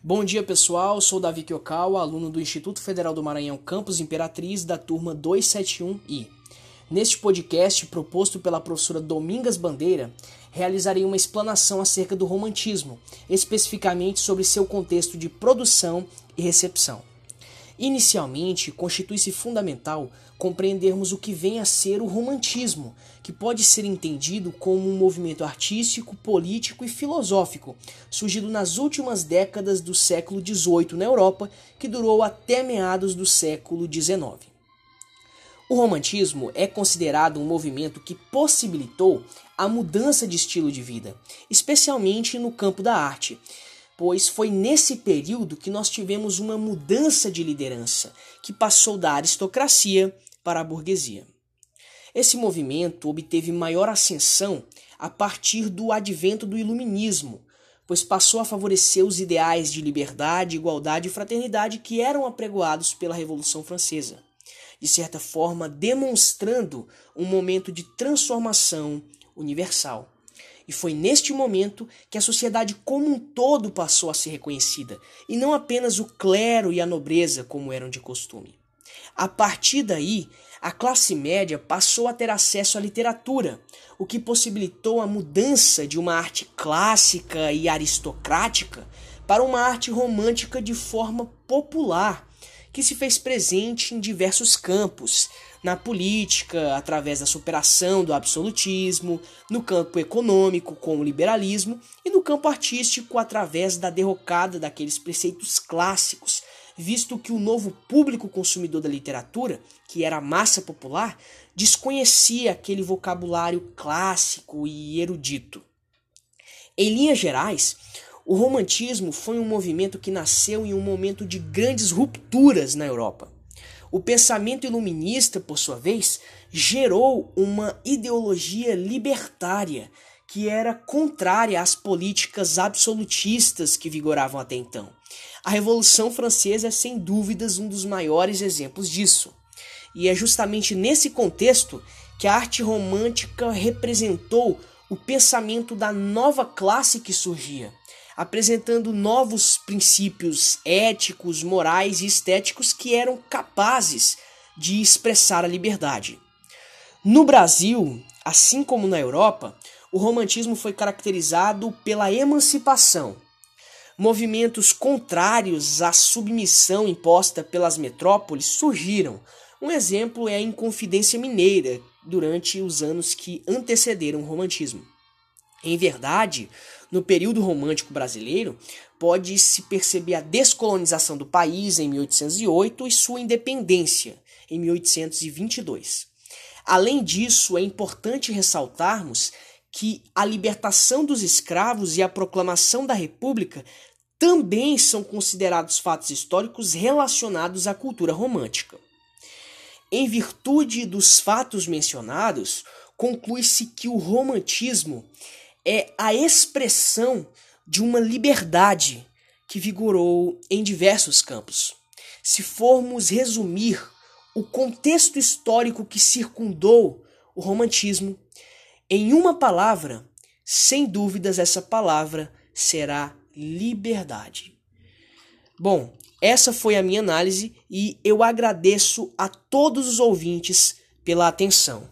Bom dia pessoal, sou Davi Kyokawa, aluno do Instituto Federal do Maranhão Campus Imperatriz da turma 271I. Neste podcast, proposto pela professora Domingas Bandeira, realizarei uma explanação acerca do romantismo, especificamente sobre seu contexto de produção e recepção. Inicialmente, constitui-se fundamental compreendermos o que vem a ser o romantismo, que pode ser entendido como um movimento artístico, político e filosófico, surgido nas últimas décadas do século XVIII na Europa, que durou até meados do século XIX. O romantismo é considerado um movimento que possibilitou a mudança de estilo de vida, especialmente no campo da arte, pois foi nesse período que nós tivemos uma mudança de liderança, que passou da aristocracia para a burguesia. Esse movimento obteve maior ascensão a partir do advento do iluminismo, pois passou a favorecer os ideais de liberdade, igualdade e fraternidade que eram apregoados pela Revolução Francesa, de certa forma demonstrando um momento de transformação universal. E foi neste momento que a sociedade como um todo passou a ser reconhecida, e não apenas o clero e a nobreza, como eram de costume. A partir daí, a classe média passou a ter acesso à literatura, o que possibilitou a mudança de uma arte clássica e aristocrática para uma arte romântica de forma popular, que se fez presente em diversos campos, na política, através da superação do absolutismo, no campo econômico, com o liberalismo, e no campo artístico, através da derrocada daqueles preceitos clássicos, visto que o novo público consumidor da literatura, que era a massa popular, desconhecia aquele vocabulário clássico e erudito. Em linhas gerais, o romantismo foi um movimento que nasceu em um momento de grandes rupturas na Europa. O pensamento iluminista, por sua vez, gerou uma ideologia libertária que era contrária às políticas absolutistas que vigoravam até então. A Revolução Francesa é sem dúvidas um dos maiores exemplos disso. E é justamente nesse contexto que a arte romântica representou o pensamento da nova classe que surgia, apresentando novos princípios éticos, morais e estéticos que eram capazes de expressar a liberdade. No Brasil, assim como na Europa, o romantismo foi caracterizado pela emancipação. Movimentos contrários à submissão imposta pelas metrópoles surgiram. Um exemplo é a Inconfidência Mineira, durante os anos que antecederam o romantismo. Em verdade, no período romântico brasileiro, pode-se perceber a descolonização do país em 1808 e sua independência em 1822. Além disso, é importante ressaltarmos que a libertação dos escravos e a proclamação da República também são considerados fatos históricos relacionados à cultura romântica. Em virtude dos fatos mencionados, conclui-se que o romantismo é a expressão de uma liberdade que vigorou em diversos campos. Se formos resumir o contexto histórico que circundou o romantismo em uma palavra, sem dúvidas essa palavra será liberdade. Bom, essa foi a minha análise e eu agradeço a todos os ouvintes pela atenção.